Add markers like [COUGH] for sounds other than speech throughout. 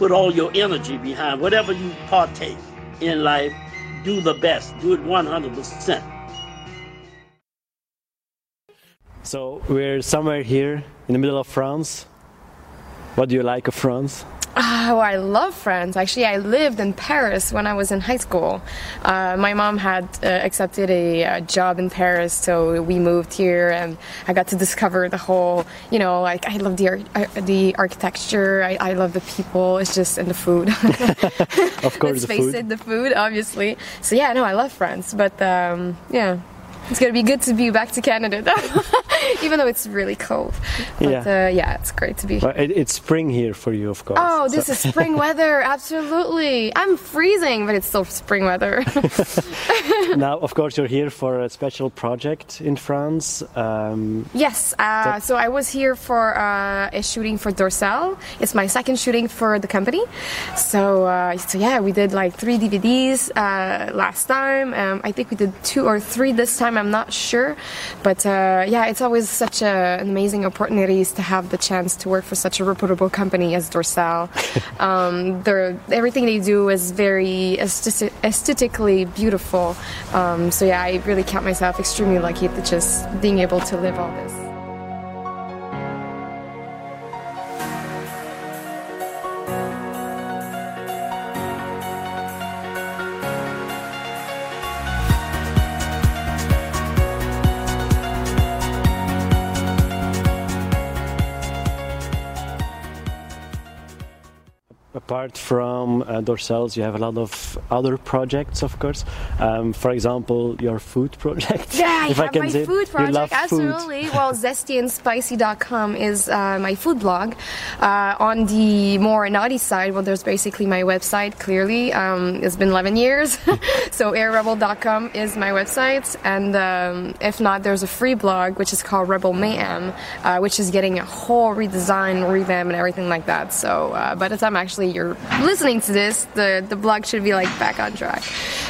put all your energy behind whatever you partake in life, do the best, do it 100%. So we're somewhere here in the middle of France. What do you like of France? Oh, I love France. Actually, I lived in Paris when I was in high school. Uh, my mom had uh, accepted a, uh job in Paris, so we moved here, and I got to discover the whole. You know, like I love the ar- uh, the architecture. I, I love the people. It's just and the food. [LAUGHS] Of course, Let's the face food. it, the food, obviously. So yeah, no, I love France, but um, yeah. It's gonna be good to be back to Canada, though. [LAUGHS] [LAUGHS] even though it's really cold. But Yeah. uh, yeah, it's great to be here. it, it's spring here for you, of course. Oh, this So- is spring [LAUGHS] weather. Absolutely. I'm freezing, but it's still spring weather. [LAUGHS] now, of course, you're here for a special project in France. Um, yes. Uh, so I was here for uh, a shooting for Dorcel. It's my second shooting for the company. So, uh, so yeah, we did like three DVDs uh, last time. Um, I think we did two or three this time. I'm not sure, but uh, yeah, it's always such a, an amazing opportunity to have the chance to work for such a reputable company as Dorcel. [LAUGHS] um, everything they do is very aestheti- aesthetically beautiful. Um, so yeah, I really count myself extremely lucky to just being able to live all this. Apart from uh, Dorcels, you have a lot of other projects, of course. Um, for example, your food project. Yeah, I [LAUGHS] if have I can my say food project. You love food. absolutely. well, [LAUGHS] zestyanspicy.com is uh, my food blog. Uh, on the more naughty side, well, there's basically my website. Clearly, um, it's been 11 years, [LAUGHS] so arielrebel.com is my website. And um, if not, there's a free blog which is called Rebel Mayhem, uh, which is getting a whole redesign, revamp, and everything like that. So uh, by the time actually you're listening to this, the the blog should be like back on track.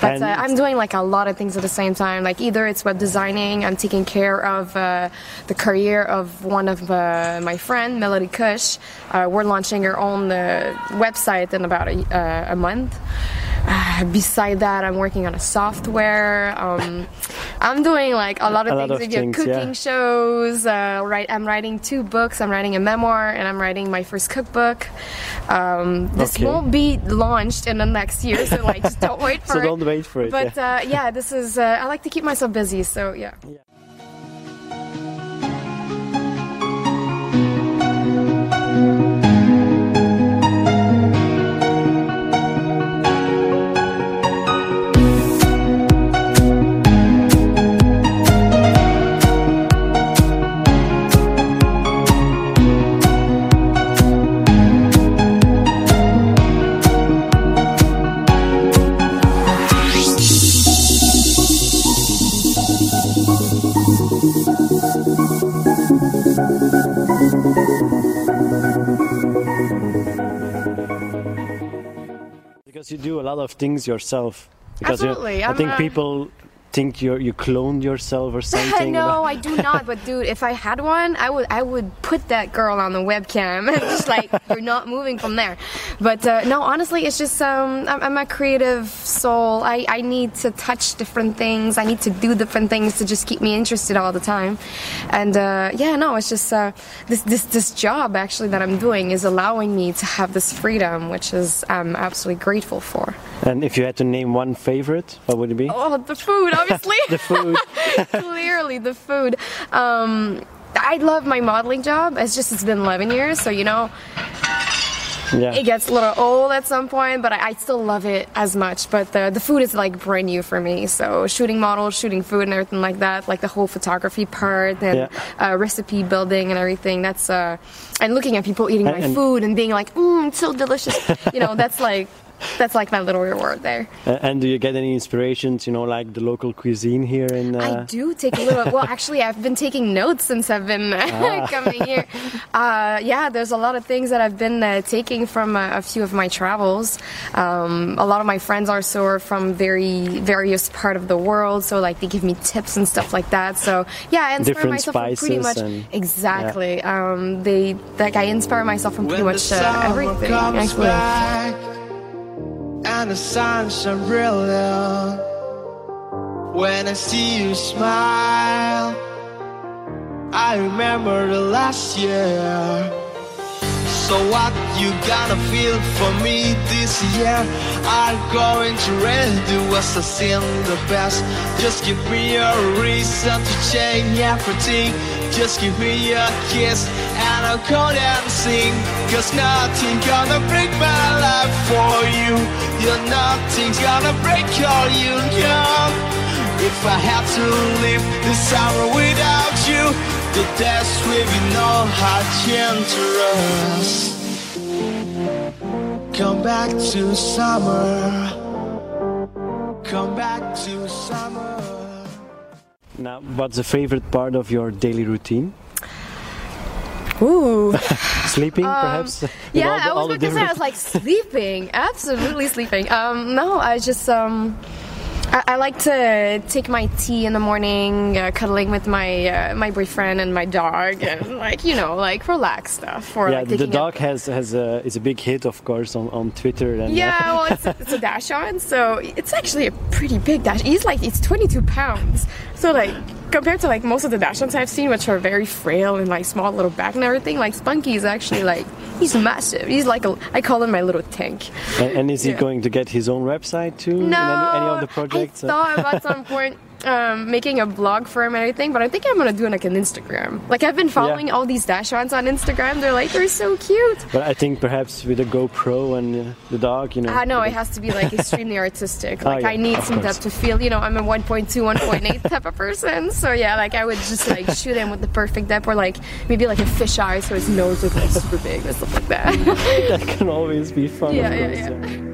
But uh, I'm doing like a lot of things at the same time. Like either it's web designing, I'm taking care of uh, the career of one of uh, my friend, Melody Kush. Uh, we're launching her own uh, website in about a, uh, a month. Uh, [SIGHS] beside that, I'm working on a software. Um, I'm doing like a lot of A lot things, of like, you things, cooking yeah. shows. Uh, right, I'm writing two books. I'm writing a memoir, and I'm writing my first cookbook. Um, this Okay. won't be launched in the next year, so like just don't [LAUGHS] wait for So it. don't wait for it. But yeah. uh, yeah, this is. Uh, I like to keep myself busy, so yeah. Because you do a lot of things yourself. Because you- Absolutely, I I'm, think people think you you cloned yourself or [LAUGHS] something? no, I do not. But dude, if I had one, I would I would put that girl on the webcam and [LAUGHS] just like you're not moving from there. But uh, no, honestly, it's just um, I'm, I'm a creative soul. I I need to touch different things. I need to do different things to just keep me interested all the time. And uh, yeah, no, it's just uh, this this this job actually that I'm doing is allowing me to have this freedom, which is I'm absolutely grateful for. And if you had to name one favorite, what would it be? Oh, the food, obviously. [LAUGHS] the food. [LAUGHS] Clearly, the food. Um, I love my modeling job. It's just it's been 11 years, so you know. Yeah. It gets a little old at some point, but I, I still love it as much. But the, the food is like brand new for me. So shooting models, shooting food, and everything like that, like the whole photography part and Yeah. uh, recipe building and everything. That's uh, and looking at people eating And- my and- food and being like, mmm, it's so delicious. [LAUGHS] you know, that's like that's like my little reward there. Uh, and do you get any inspirations? You know, like the local cuisine here in. Uh, I do take a little. Well, [LAUGHS] actually, I've been taking notes since I've been [LAUGHS] Ah. coming here. [LAUGHS] Uh, yeah, there's a lot of things that I've been uh, taking from uh, a few of my travels. Um, a lot of my friends also are from very various part of the world, so like they give me tips and stuff like that. So yeah, I inspire Different myself from pretty much and- exactly. Um, they like I inspire myself from pretty much uh, everything. Actually. And the sun shine brilliant. When I see you smile, I remember the last year. So what you gonna feel for me this year? I'm going to really do what's I seen the best. Just give me a reason to change everything. Just give me a kiss and I'll go and sing. Cause nothing gonna break my life for you. You're nothing's gonna break all you. If I had to live this summer without you, the days will be no hard dangerous. Come back to summer. Come back to summer. Now, what's the favorite part of your daily routine? Ooh. [LAUGHS] Sleeping, perhaps. Um, Yeah, the- I was about to say I was like sleeping, absolutely sleeping. Um, no, I just um, I, I like to take my tea in the morning, uh, cuddling with my uh, my boyfriend and my dog, and like you know, like relax stuff. Or yeah, like the taking a- dog has has a is a big hit, of course, on, on Twitter. And, uh, Yeah, well, it's a, it's a dachshund, so it's actually a pretty big dash. He's like it's 22 pounds, so like compared to like most of the dachshunds I've seen, which are very frail and like small little back and everything, like Spunky is actually like he's massive. He's like a I call him my little tank. and, and is he Yeah. going to get his own website too? No, any, any of the projects? I thought about some [LAUGHS] point um, making a blog for him and everything, but I think I'm gonna do like an Instagram. Like I've been following all these dachshunds on Instagram. They're like they're so cute. but I think perhaps with a GoPro and uh, the dog, you know. I know it has to be like extremely artistic. Oh, [LAUGHS] Like yeah, I need some course. depth to feel. You know, I'm a 1.2, 1.8 [LAUGHS] type of person. So yeah, like I would just like shoot him with the perfect depth, or like maybe like a fish eye, so his nose looks like super big or stuff like that. [LAUGHS] that can always be fun. Yeah, yeah, yeah.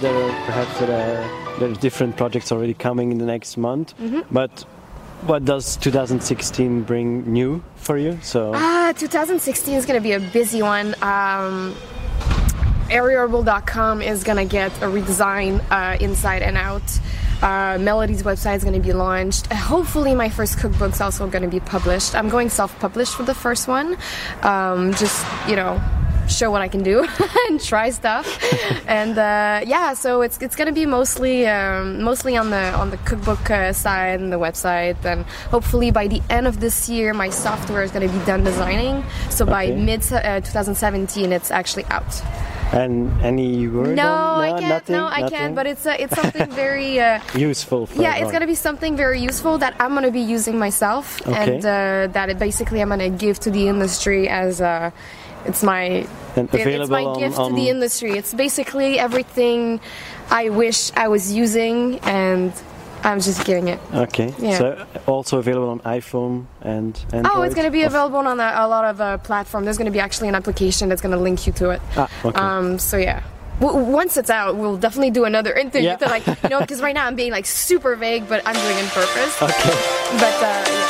There are perhaps there are, there are different projects already coming in the next month. Mm-hmm. But what does 2016 bring new for you? So Ah, 2016 is going to be a busy one. Um, ArielRebel.com is going to get a redesign uh, inside and out. Uh, Melody's website is going to be launched. Uh, hopefully, my first cookbook's also going to be published. I'm going self-published for the first one. Um, just you know, show what I can do [LAUGHS] and try stuff. [LAUGHS] and uh, yeah, so it's it's going to be mostly um, mostly on the on the cookbook uh, side and the website. And hopefully, by the end of this year, my software is going to be done designing. So by mid uh, 2017, it's actually out. And any word? No, on, I can't. Nothing, no, I nothing? can't. But it's uh, it's something very. Uh, [LAUGHS] useful. For yeah, it's gonna be something very useful that I'm gonna be using myself, Okay. and uh, that it basically I'm gonna give to the industry as uh, it's my And it- it's my on- gift to the industry. It's basically everything I wish I was using, and I'm just giving it. Okay. Yeah. So also available on iPhone and Android. Oh, it's going to be available on a, a lot of uh, platforms. There's going to be actually an application that's going to link you to it. Ah, okay. Um, so yeah. W- once it's out, we'll definitely do another [LAUGHS] interview Yeah. to like, you know, because right now I'm being like super vague, but I'm doing it on purpose. [LAUGHS] Okay. But uh, yeah.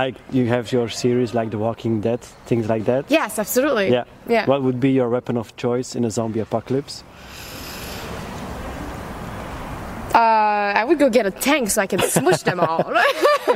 Like you have your series like The Walking Dead, things like that. Yes, absolutely. Yeah. Yeah. What would be your weapon of choice in a zombie apocalypse? Uh, I would go get a tank so I can smush them all. [LAUGHS]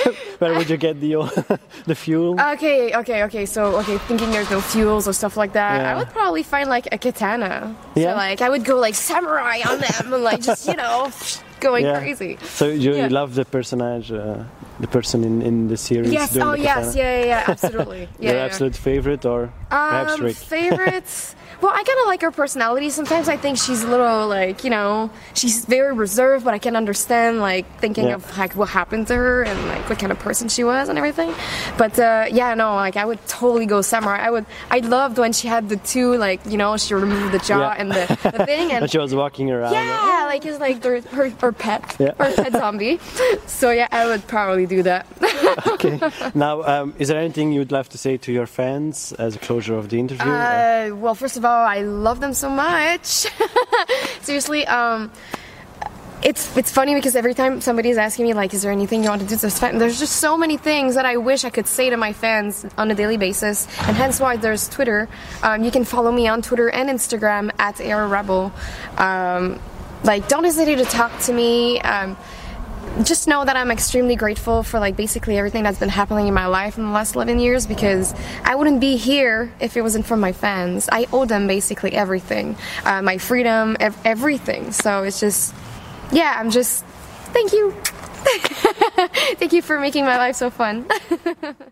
[LAUGHS] Where would you get the [LAUGHS] the fuel? okay, okay, okay. So, okay, thinking there's no fuels or stuff like that, Yeah. I would probably find like a katana. Yeah. So, like, I would go like samurai on them and like just, you know, going Yeah. crazy. So you, Yeah. love the personage, uh, the person in, in the series. Yes, oh yes, yeah, yeah, yeah, absolutely. [LAUGHS] Yeah, Your absolute favorite, or perhaps Um, Rick? favorites. [LAUGHS] Well, I kind of like her personality. Sometimes I think she's a little like, you know, she's very reserved, but I can understand like thinking Yeah. of like what happened to her and like what kind of person she was and everything. But uh, yeah, no, like I would totally go samurai. I would. I loved when she had the two like, you know, she removed the jaw Yeah. and the, the thing [LAUGHS] and. And she was walking around. yeah, like it's like their, her, her pet, Yeah. her pet zombie. [LAUGHS] So yeah, I would probably do that. [LAUGHS] okay. [LAUGHS] Now, um, is there anything you'd love to say to your fans as a closure of the interview? Uh, well, first of all, I love them so much. Seriously, um, it's it's funny because every time somebody's asking me like, "Is there anything you want to do to this fan?" There's just so many things that I wish I could say to my fans on a daily basis, and hence why there's Twitter. Um, you can follow me on Twitter and Instagram at Ariel Rebel. Um, like, don't hesitate to talk to me. Um, just know that I'm extremely grateful for like basically everything that's been happening in my life in the last 11 years because I wouldn't be here if it wasn't for my fans. I owe them basically everything, uh, my freedom, ev- everything. So it's just, yeah, I'm just, thank you. [LAUGHS] thank you for making my life so fun. [LAUGHS]